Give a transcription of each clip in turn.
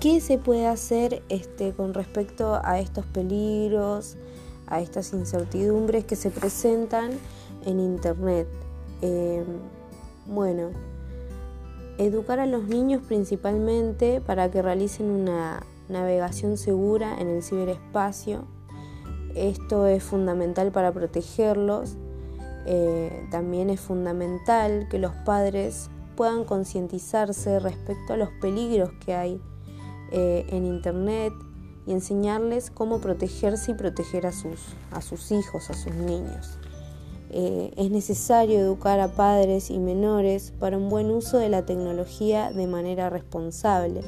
¿Qué se puede hacer este, con respecto a estos peligros, a estas incertidumbres que se presentan en Internet? Eh, bueno, educar a los niños principalmente para que realicen una navegación segura en el ciberespacio. Esto es fundamental para protegerlos. Eh, también es fundamental que los padres puedan concientizarse respecto a los peligros que hay eh, en Internet y enseñarles cómo protegerse y proteger a sus, a sus hijos, a sus niños. Eh, es necesario educar a padres y menores para un buen uso de la tecnología de manera responsable.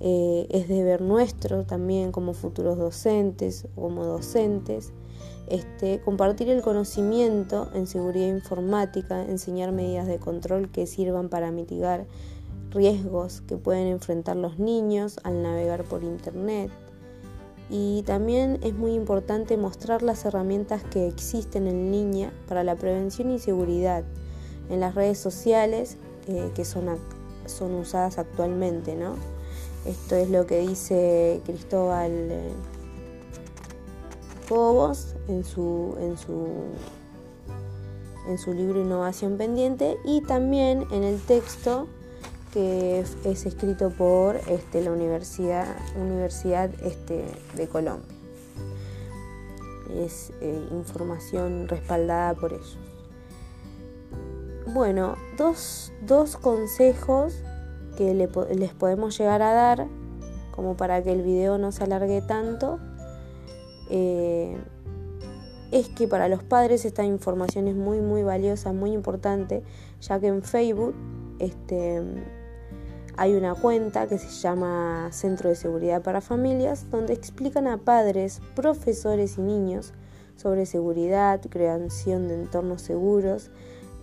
Eh, es deber nuestro también como futuros docentes o como docentes este, compartir el conocimiento en seguridad informática, enseñar medidas de control que sirvan para mitigar riesgos que pueden enfrentar los niños al navegar por Internet. Y también es muy importante mostrar las herramientas que existen en línea para la prevención y seguridad en las redes sociales eh, que son, son usadas actualmente. ¿no? Esto es lo que dice Cristóbal eh, Cobos en su, en su en su libro Innovación Pendiente y también en el texto que es escrito por este, la Universidad, Universidad este, de Colombia. Es eh, información respaldada por ellos. Bueno, dos, consejos que les podemos llegar a dar, como para que el video no se alargue tanto, eh, es que para los padres esta información es muy muy valiosa, muy importante, ya que en Facebook este, hay una cuenta que se llama Centro de Seguridad para Familias, donde explican a padres, profesores y niños sobre seguridad, creación de entornos seguros.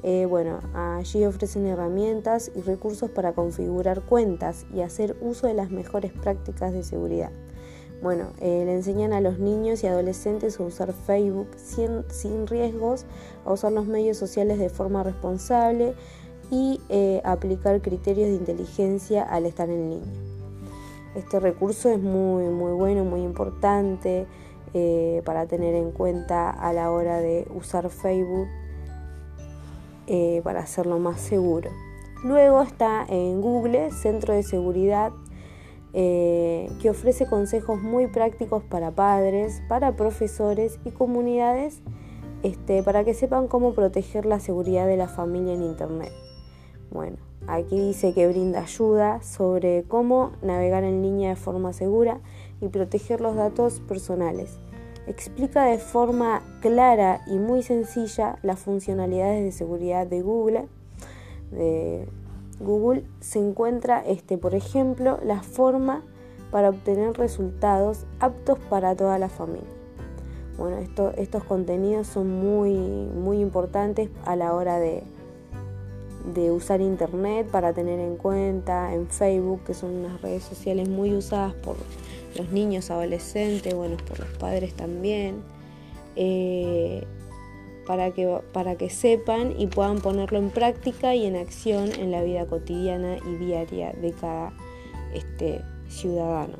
Eh, bueno, allí ofrecen herramientas y recursos para configurar cuentas y hacer uso de las mejores prácticas de seguridad. Bueno, eh, le enseñan a los niños y adolescentes a usar Facebook sin, sin riesgos, a usar los medios sociales de forma responsable, y eh, aplicar criterios de inteligencia al estar en línea. Este recurso es muy, muy bueno, muy importante eh, para tener en cuenta a la hora de usar Facebook eh, para hacerlo más seguro. Luego está en Google, Centro de Seguridad, que ofrece consejos muy prácticos para padres, para profesores y comunidades este, para que sepan cómo proteger la seguridad de la familia en Internet. Bueno, aquí dice que brinda ayuda sobre cómo navegar en línea de forma segura y proteger los datos personales. Explica de forma clara y muy sencilla las funcionalidades de seguridad de Google. De Google se encuentra, este, por ejemplo, la forma para obtener resultados aptos para toda la familia. Bueno, estos contenidos son muy, muy importantes a la hora de, de usar internet para tener en cuenta, en Facebook, que son unas redes sociales muy usadas por los niños, adolescentes, bueno, por los padres también, eh, para, que, para que sepan y puedan ponerlo en práctica y en acción en la vida cotidiana y diaria de cada este, ciudadano.